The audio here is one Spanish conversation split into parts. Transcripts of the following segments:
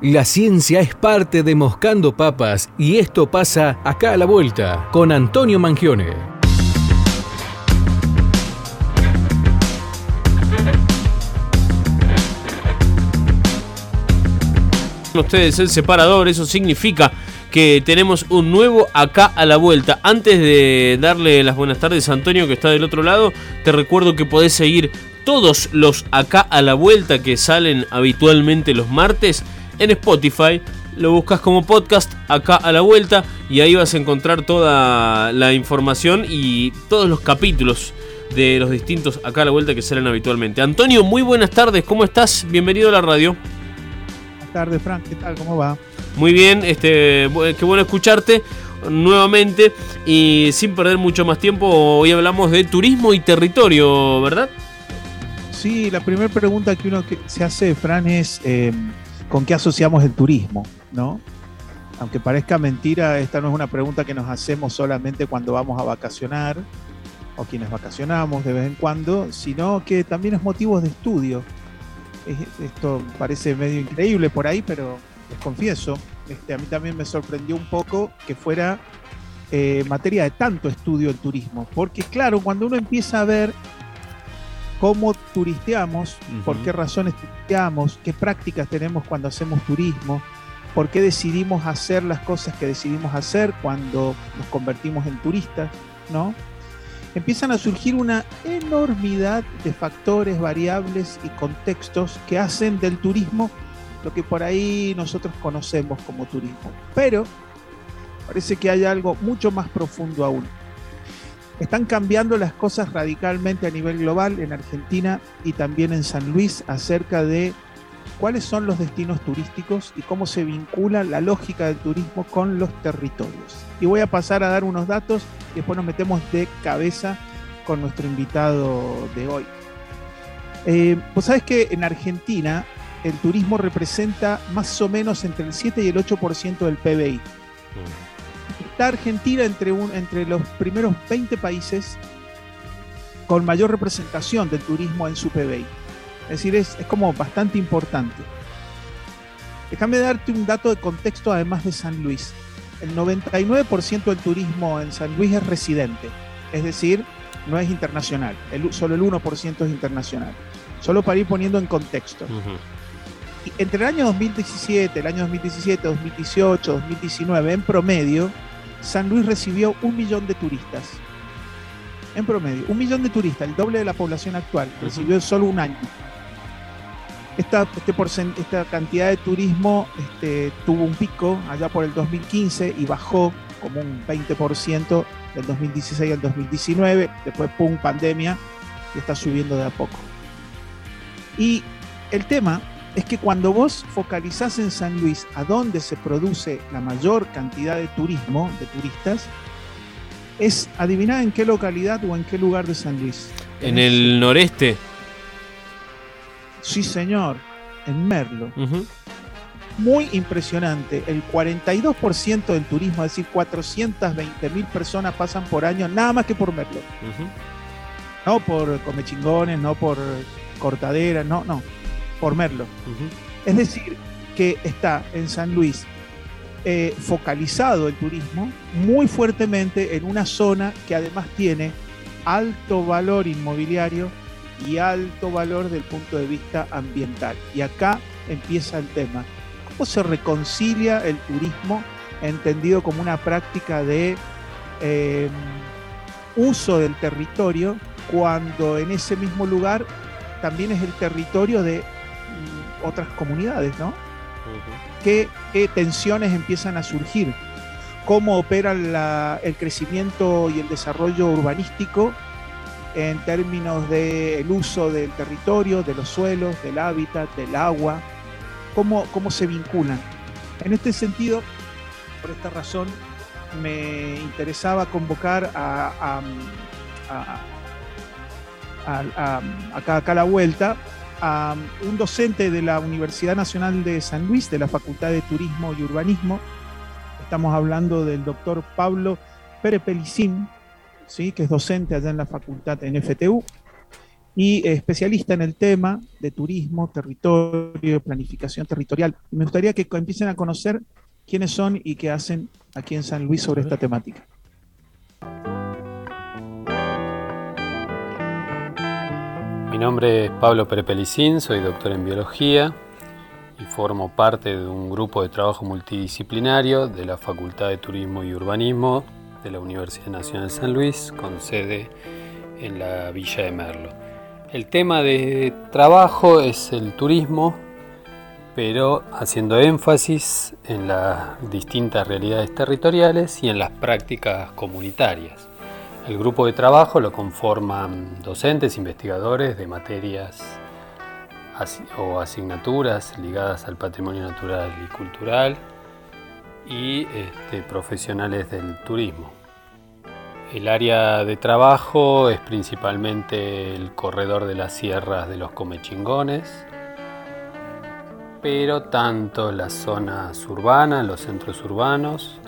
La ciencia es parte de Moscando Papas y esto pasa acá a la vuelta con Antonio Mangione. Ustedes el separador, eso significa que tenemos un nuevo acá a la vuelta. Antes de darle las buenas tardes a Antonio que está del otro lado, te recuerdo que podés seguir todos los acá a la vuelta que salen habitualmente los martes en Spotify. Lo buscas como podcast acá a la vuelta y ahí vas a encontrar toda la información y todos los capítulos de los distintos acá a la vuelta que salen habitualmente. Antonio, muy buenas tardes, ¿cómo estás? Bienvenido a la radio. Buenas tardes, Frank, ¿qué tal? ¿Cómo va? Muy bien, este, qué bueno escucharte nuevamente y sin perder mucho más tiempo, hoy hablamos de turismo y territorio, ¿verdad? Sí, la primera pregunta que uno se hace, Fran, es eh, ¿con qué asociamos el turismo? ¿No? Aunque parezca mentira, esta no es una pregunta que nos hacemos solamente cuando vamos a vacacionar o quienes vacacionamos de vez en cuando, sino que también es motivo de estudio. Esto parece medio increíble por ahí, pero les confieso, este, a mí también me sorprendió un poco que fuera eh, materia de tanto estudio el turismo, porque claro, cuando uno empieza a ver cómo turisteamos, por qué razones turisteamos, qué prácticas tenemos cuando hacemos turismo, por qué decidimos hacer las cosas que decidimos hacer cuando nos convertimos en turistas, ¿no? Empiezan a surgir una enormidad de factores, variables y contextos que hacen del turismo lo que por ahí nosotros conocemos como turismo. Pero parece que hay algo mucho más profundo aún. Están cambiando las cosas radicalmente a nivel global en Argentina y también en San Luis acerca de cuáles son los destinos turísticos y cómo se vincula la lógica del turismo con los territorios. Y voy a pasar a dar unos datos y después nos metemos de cabeza con nuestro invitado de hoy. Eh, pues sabes que en Argentina el turismo representa más o menos entre el 7 y el 8% del PBI. Está Argentina entre, un, entre los primeros 20 países con mayor representación del turismo en su PBI. Es decir, es, es como bastante importante. Déjame darte un dato de contexto además de San Luis. El 99% del turismo en San Luis es residente, es decir, no es internacional, el, solo el 1% es internacional. Solo para ir poniendo en contexto entre el año 2017, el año 2017, 2018, 2019, en promedio, San Luis recibió un millón de turistas. En promedio, un millón de turistas, el doble de la población actual, recibió en solo un año. Esta, este esta cantidad de turismo este, tuvo un pico allá por el 2015 y bajó como un 20% del 2016 al 2019. Después, pum, pandemia, y está subiendo de a poco. Y el tema es que cuando vos focalizás en San Luis, a donde se produce la mayor cantidad de turismo, de turistas, es adivinar en qué localidad o en qué lugar de San Luis. ¿En el noreste? Sí, señor, en Merlo. Muy impresionante. El 42% del turismo, es decir, 420 mil personas pasan por año, nada más que por Merlo. No por comechingones, no por cortaderas, no, no por Merlo. Es decir, que está en San Luis eh, focalizado el turismo muy fuertemente en una zona que además tiene alto valor inmobiliario y alto valor del punto de vista ambiental. Y acá empieza el tema. ¿Cómo se reconcilia el turismo entendido como una práctica de em, uso del territorio cuando en ese mismo lugar también es el territorio de otras comunidades, ¿no? ¿Qué, tensiones empiezan a surgir? ¿Cómo opera el crecimiento y el desarrollo urbanístico en términos del uso del territorio, de los suelos, del hábitat, del agua? ¿Cómo, cómo se vinculan? En este sentido, por esta razón, me interesaba convocar a, acá, acá a la vuelta a un docente de la Universidad Nacional de San Luis, de la Facultad de Turismo y Urbanismo. Estamos hablando del doctor Pablo Perepelicín, ¿sí? que es docente allá en la facultad en FTU. y especialista en el tema de turismo, territorio, planificación territorial. Me gustaría que empiecen a conocer quiénes son y qué hacen aquí en San Luis sobre esta temática. Mi nombre es Pablo Perepelicín, soy doctor en biología y formo parte de un grupo de trabajo multidisciplinario de la Facultad de Turismo y Urbanismo de la Universidad Nacional de San Luis, con sede en la Villa de Merlo. El tema de trabajo es el turismo, pero haciendo énfasis en las distintas realidades territoriales y en las prácticas comunitarias. El grupo de trabajo lo conforman docentes, investigadores de materias o asignaturas ligadas al patrimonio natural y cultural y este, profesionales del turismo. El área de trabajo es principalmente el corredor de las sierras de los Comechingones, pero tanto las zonas urbanas, los centros urbanos,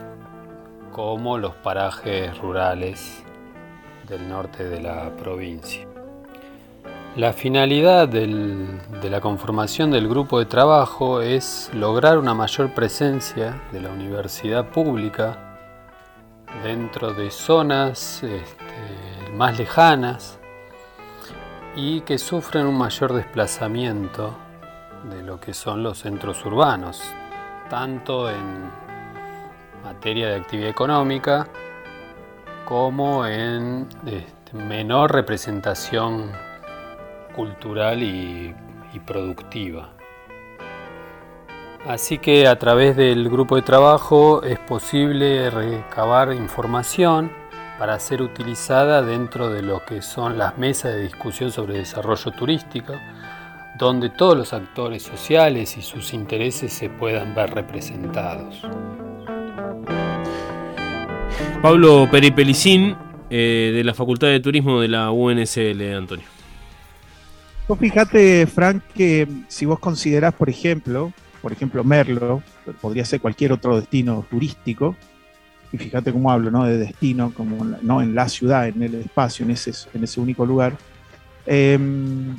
como los parajes rurales del norte de la provincia. La finalidad de la conformación del grupo de trabajo es lograr una mayor presencia de la universidad pública dentro de zonas este, más lejanas y que sufren un mayor desplazamiento de lo que son los centros urbanos, tanto en materia de actividad económica como en este, menor representación cultural y, productiva. Así que a través del grupo de trabajo es posible recabar información para ser utilizada dentro de lo que son las mesas de discusión sobre desarrollo turístico, donde todos los actores sociales y sus intereses se puedan ver representados. Pablo Peripelicín, eh, de la Facultad de Turismo de la UNSL, Antonio. Vos fíjate, Frank, que si vos considerás, por ejemplo, por ejemplo, Merlo, podría ser cualquier otro destino turístico, y fíjate cómo hablo, ¿no? De destino, como no en la ciudad, en el espacio, en ese, en ese único lugar. Em,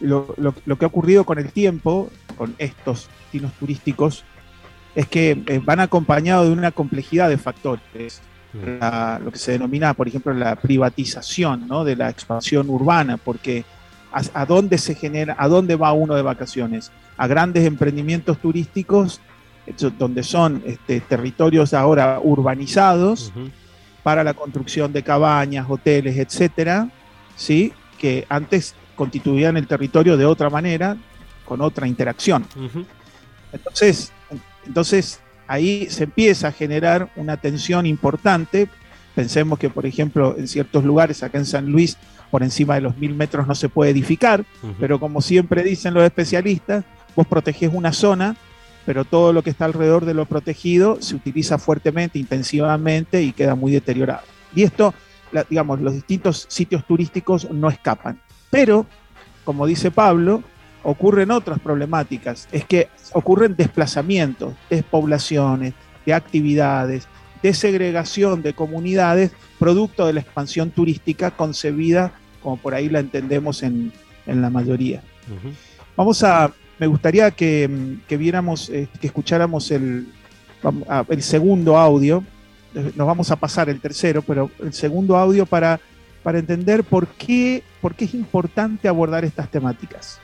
lo, que ha ocurrido con el tiempo, con estos destinos turísticos, es que eh, van acompañados de una complejidad de factores. Mm. lo que se denomina, por ejemplo, la privatización de la expansión urbana, porque a, dónde se genera, a dónde va uno de vacaciones, a grandes emprendimientos turísticos, donde son este, territorios ahora urbanizados para la construcción de cabañas, hoteles, etcétera, ¿sí? que antes constituían el territorio de otra manera, con otra interacción. Entonces, entonces, ahí se empieza a generar una tensión importante. Pensemos que, por ejemplo, en ciertos lugares, acá en San Luis, por encima de los mil metros no se puede edificar, pero como siempre dicen los especialistas, vos protegés una zona, pero todo lo que está alrededor de lo protegido se utiliza fuertemente, intensivamente y queda muy deteriorado. Y esto, digamos, los distintos sitios turísticos no escapan. Pero, como dice Pablo, ocurren otras problemáticas, es que ocurren desplazamientos, despoblaciones, de actividades, desegregación de comunidades, producto de la expansión turística concebida como por ahí la entendemos en, la mayoría. Vamos a, me gustaría que, viéramos, eh, que escucháramos el, el segundo audio, nos vamos a pasar el tercero, pero el segundo audio para, para entender por qué, por qué es importante abordar estas temáticas.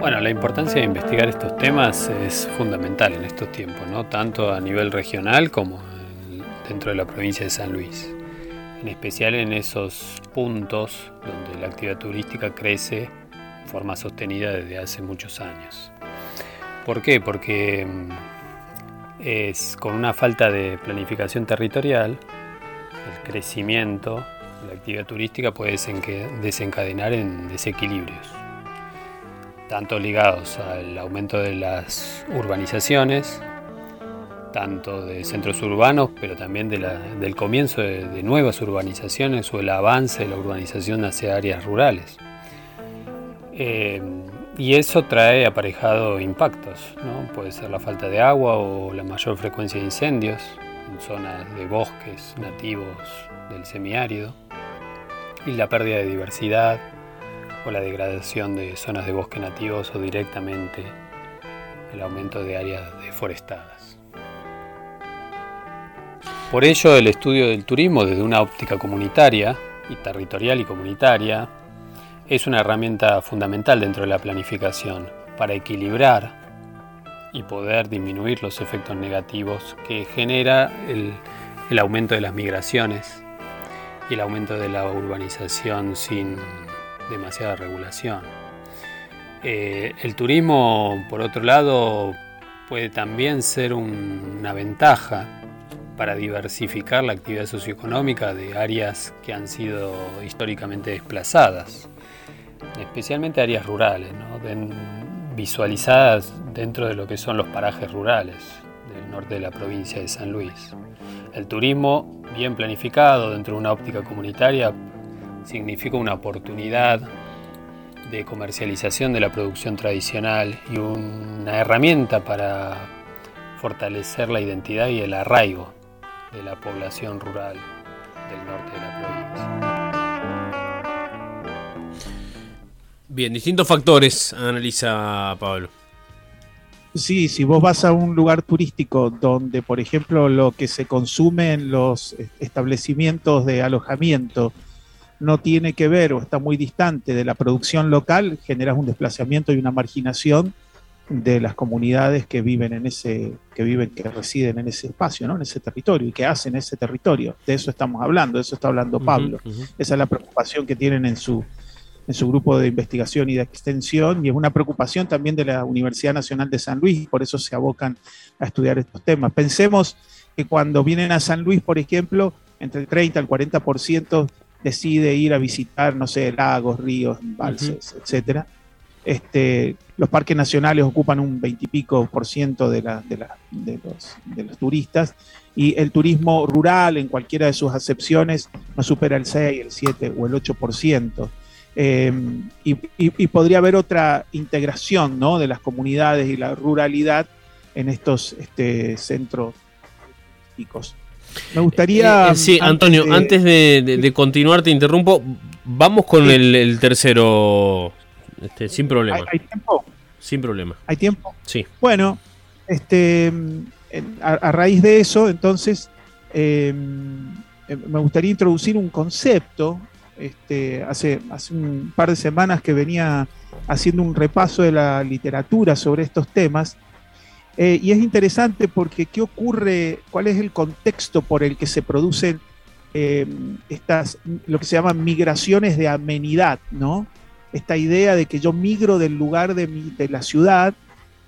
Bueno, la importancia de investigar estos temas es fundamental en estos tiempos, ¿no? tanto a nivel regional como dentro de la provincia de San Luis, en especial en esos puntos donde la actividad turística crece de forma sostenida desde hace muchos años. ¿Por qué? Porque mm, es con una falta de planificación territorial, el crecimiento de la actividad turística puede desencadenar en desequilibrios tanto ligados al aumento de las urbanizaciones, tanto de centros urbanos, pero también del comienzo de, nuevas urbanizaciones o el avance de la urbanización hacia áreas rurales. Eh, y eso trae aparejado impactos, ¿no? puede ser la falta de agua o la mayor frecuencia de incendios en zonas de bosques nativos del semiárido, y la pérdida de diversidad o la degradación de zonas de bosque nativos o directamente el aumento de áreas deforestadas. Por ello, el estudio del turismo desde una óptica comunitaria y territorial y comunitaria es una herramienta fundamental dentro de la planificación para equilibrar y poder disminuir los efectos negativos que genera el, el aumento de las migraciones y el aumento de la urbanización sin demasiada regulación. Eh, el turismo, por otro lado, puede también ser una ventaja para diversificar la actividad socioeconómica de áreas que han sido históricamente desplazadas, especialmente áreas rurales, visualizadas dentro de lo que son los parajes rurales del norte de la provincia de San Luis. El turismo bien planificado dentro de una óptica comunitaria significa una oportunidad de comercialización de la producción tradicional y una herramienta para fortalecer la identidad y el arraigo de la población rural del norte de la provincia. Bien, distintos factores analiza Pablo. Sí, si vos vas a un lugar turístico donde, por ejemplo, lo que se consume en los establecimientos de alojamiento no tiene que ver o está muy distante de la producción local, generas un desplazamiento y una marginación de las comunidades que viven en ese, que viven, que residen en ese espacio, ¿no? en ese territorio y que hacen ese territorio. De eso estamos hablando, de eso está hablando Pablo. Esa es la preocupación que tienen en su, en su grupo de investigación y de extensión, y es una preocupación también de la Universidad Nacional de San Luis, por eso se abocan a estudiar estos temas. Pensemos que cuando vienen a San Luis, por ejemplo, entre el 30 al 40% decide ir a visitar, no sé, lagos, ríos, embalses, etcétera. Este, los parques nacionales ocupan un veintipico por ciento de, la, de, la, de, los, de, los, turistas y el turismo rural en cualquiera de sus acepciones no supera el 6, el 7 o el 8 por ciento. Eh, y, y, y, podría haber otra integración ¿no? de las comunidades y la ruralidad en estos este, centros turísticos. Me gustaría. Eh, eh, sí, Antonio, antes de, de, continuar, te interrumpo. Vamos con el, el, tercero. Este, sin problema. ¿Hay, ¿Hay, tiempo? Sin problema. ¿Hay tiempo? Sí. Bueno, este, a, a raíz de eso, entonces, eh, me gustaría introducir un concepto. Este, hace, hace un par de semanas que venía haciendo un repaso de la literatura sobre estos temas eh, y es interesante porque qué ocurre, cuál es el contexto por el que se producen eh, estas, lo que se llaman migraciones de amenidad, ¿no? Esta idea de que yo migro del lugar de, mi, de la ciudad,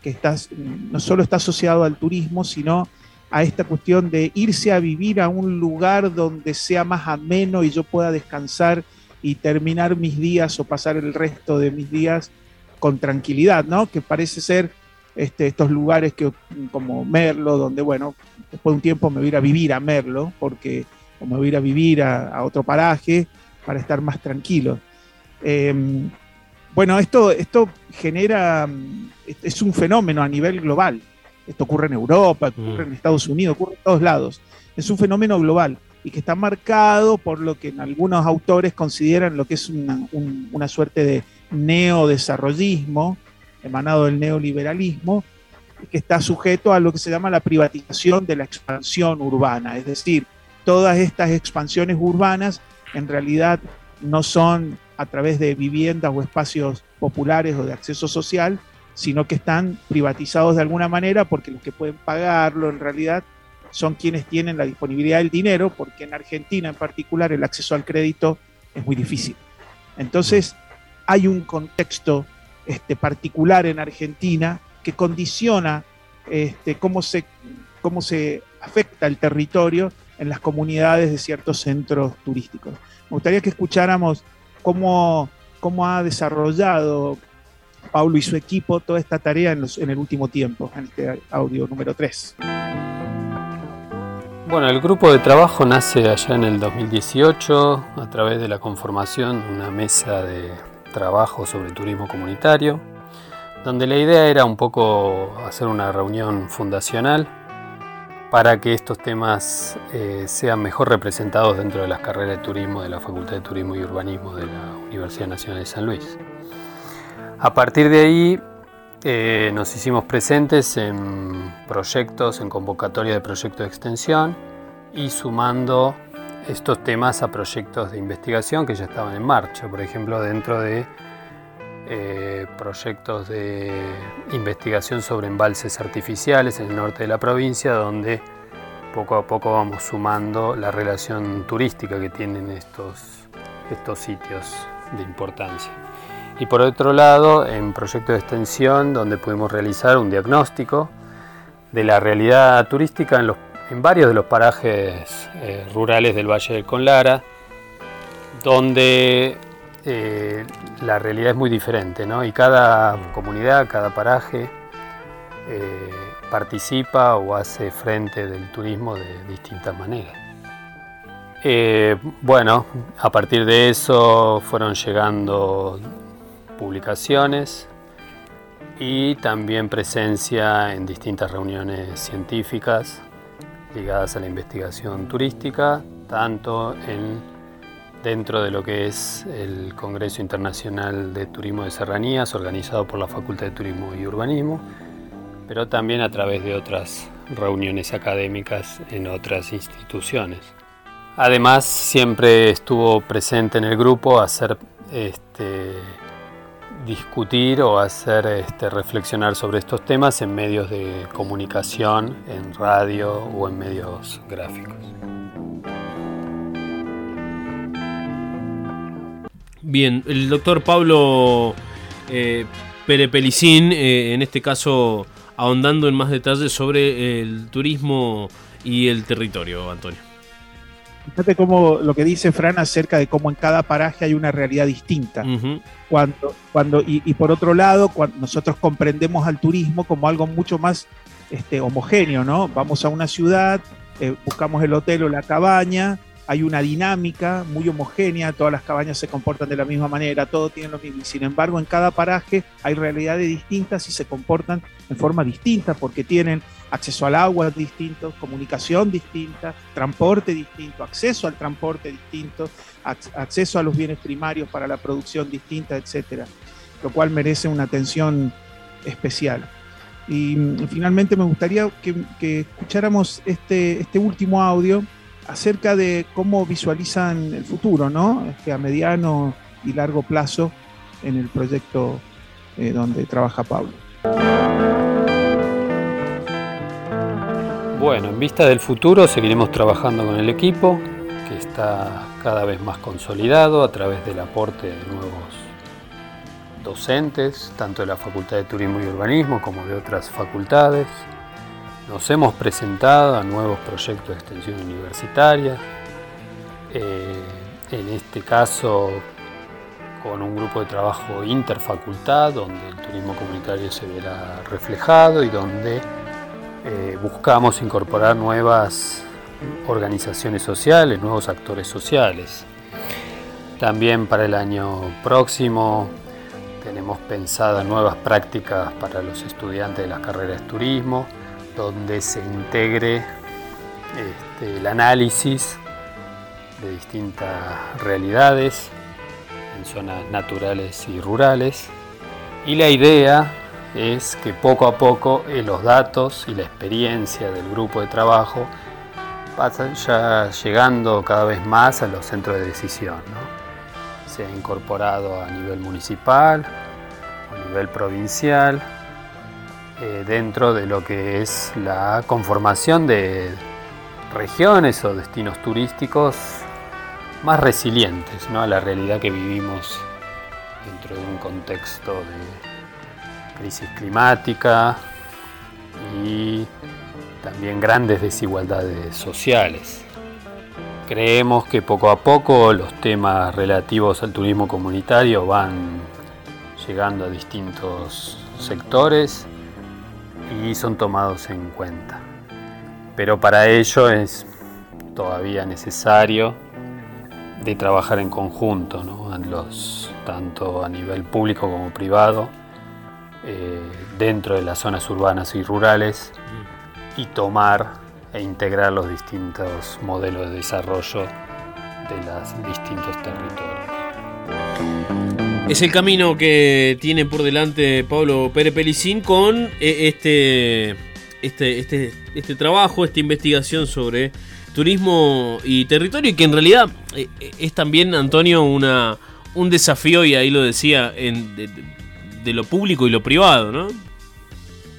que estás, no solo está asociado al turismo, sino a esta cuestión de irse a vivir a un lugar donde sea más ameno y yo pueda descansar y terminar mis días o pasar el resto de mis días con tranquilidad, ¿no? Que parece ser este, estos lugares que, como Merlo, donde, bueno, después de un tiempo me voy a ir a vivir a Merlo, porque o me voy a ir a vivir a, a otro paraje para estar más tranquilo. Eh, bueno, esto, esto genera, es un fenómeno a nivel global. Esto ocurre en Europa, ocurre en Estados Unidos, ocurre en todos lados. Es un fenómeno global y que está marcado por lo que en algunos autores consideran lo que es una, un, una suerte de neodesarrollismo, emanado del neoliberalismo, que está sujeto a lo que se llama la privatización de la expansión urbana. Es decir, todas estas expansiones urbanas en realidad no son a través de viviendas o espacios populares o de acceso social, sino que están privatizados de alguna manera porque los que pueden pagarlo en realidad son quienes tienen la disponibilidad del dinero, porque en Argentina en particular el acceso al crédito es muy difícil. Entonces hay un contexto este, particular en Argentina que condiciona este, cómo, se, cómo se afecta el territorio en las comunidades de ciertos centros turísticos. Me gustaría que escucháramos cómo, cómo ha desarrollado Paulo y su equipo toda esta tarea en, en, el último tiempo, en este audio número 3. Bueno, el grupo de trabajo nace allá en el 2018 a través de la conformación de una mesa de trabajo sobre turismo comunitario, donde la idea era un poco hacer una reunión fundacional para que estos temas eh, sean mejor representados dentro de las carreras de turismo de la Facultad de Turismo y Urbanismo de la Universidad Nacional de San Luis. A partir de ahí eh, nos hicimos presentes en proyectos, en convocatoria de proyectos de extensión y sumando estos temas a proyectos de investigación que ya estaban en marcha, por ejemplo, dentro de eh, proyectos de investigación sobre embalses artificiales en el norte de la provincia, donde poco a poco vamos sumando la relación turística que tienen estos, estos sitios de importancia. Y por otro lado, en proyecto de extensión, donde pudimos realizar un diagnóstico de la realidad turística en, los, en varios de los parajes eh, rurales del Valle de Conlara, donde eh, la realidad es muy diferente, ¿no? Y cada comunidad, cada paraje eh, participa o hace frente del turismo de distintas maneras. Bueno, a partir de eso fueron llegando publicaciones y también presencia en distintas reuniones científicas ligadas a la investigación turística, tanto en dentro de lo que es el Congreso Internacional de Turismo de Serranías, organizado por la Facultad de Turismo y Urbanismo, pero también a través de otras reuniones académicas en otras instituciones. Además, siempre estuvo presente en el grupo hacer este, discutir o hacer este, reflexionar sobre estos temas en medios de comunicación, en radio o en medios gráficos. Bien, el doctor Pablo eh, Perepelicín, eh, en este caso ahondando en más detalles sobre el turismo y el territorio, Antonio. Fíjate cómo lo que dice Fran acerca de cómo en cada paraje hay una realidad distinta. cuando, cuando, y, por otro lado, cuando nosotros comprendemos al turismo como algo mucho más este, homogéneo, ¿no? Vamos a una ciudad, eh, buscamos el hotel o la cabaña, hay una dinámica muy homogénea, todas las cabañas se comportan de la misma manera, todo tiene lo mismo. sin embargo, en cada paraje hay realidades distintas y se comportan en forma distinta porque tienen acceso al agua distinto, comunicación distinta, transporte distinto, acceso al transporte distinto, acceso a los bienes primarios para la producción distinta, etcétera, lo cual merece una atención especial. Y mm, finalmente me gustaría que, escucháramos este, este último audio acerca de cómo visualizan el futuro, ¿no? Este, a mediano y largo plazo en el proyecto eh, donde trabaja Pablo. Bueno, en vista del futuro seguiremos trabajando con el equipo, que está cada vez más consolidado a través del aporte de nuevos docentes, tanto de la Facultad de Turismo y Urbanismo como de otras facultades, nos hemos presentado a nuevos proyectos de extensión universitaria, eh, en este caso con un grupo de trabajo interfacultad donde el turismo comunitario se verá reflejado y donde eh, buscamos incorporar nuevas organizaciones sociales, nuevos actores sociales. También para el año próximo tenemos pensadas nuevas prácticas para los estudiantes de las carreras de turismo, donde se integre este, el análisis de distintas realidades en zonas naturales y rurales. Y la idea es que poco a poco eh, los datos y la experiencia del grupo de trabajo pasan ya llegando cada vez más a los centros de decisión. Se ha incorporado a nivel municipal, a nivel provincial, eh, dentro de lo que es la conformación de regiones o destinos turísticos más resilientes ¿no? a la realidad que vivimos dentro de un contexto de crisis climática y también grandes desigualdades sociales. Creemos que poco a poco los temas relativos al turismo comunitario van llegando a distintos sectores y son tomados en cuenta. Pero para ello es todavía necesario de trabajar en conjunto, tanto a nivel público como privado, eh, dentro de las zonas urbanas y rurales, y tomar e integrar los distintos modelos de desarrollo de los distintos territorios. Es el camino que tiene por delante Pablo Pérez Pelicín con eh, este, este, este, este trabajo, esta investigación sobre turismo y territorio, y que en realidad eh, es también, Antonio, una, un desafío, y ahí lo decía, en, de, lo público y lo privado, ¿no?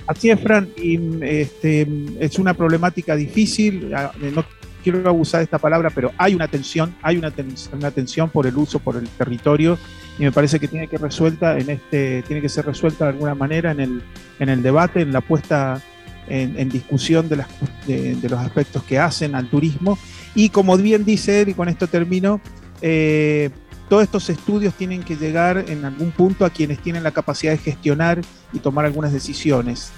Así es, Fran, y este, es una problemática difícil, no quiero abusar de esta palabra, pero hay una tensión, hay una, una tensión por el uso, por el territorio, y me parece que tiene que resuelta en este tiene que ser resuelta de alguna manera en el, en el debate, en la puesta en, discusión de, las, de, los aspectos que hacen al turismo. Y como bien dice él, y con esto termino, eh, todos estos estudios tienen que llegar en algún punto a quienes tienen la capacidad de gestionar y tomar algunas decisiones.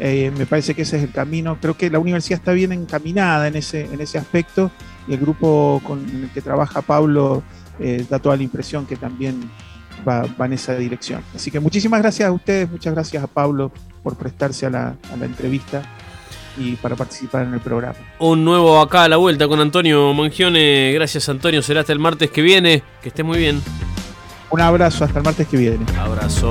Eh, me parece que ese es el camino. Creo que la universidad está bien encaminada en ese, en ese aspecto y el grupo con el que trabaja Pablo eh, da toda la impresión que también va, en esa dirección. Así que muchísimas gracias a ustedes, muchas gracias a Pablo por prestarse a la, entrevista y para participar en el programa. Un nuevo acá a la vuelta con Antonio Mangione. Gracias Antonio, será hasta el martes que viene. Que esté muy bien. Un abrazo, hasta el martes que viene. Abrazo.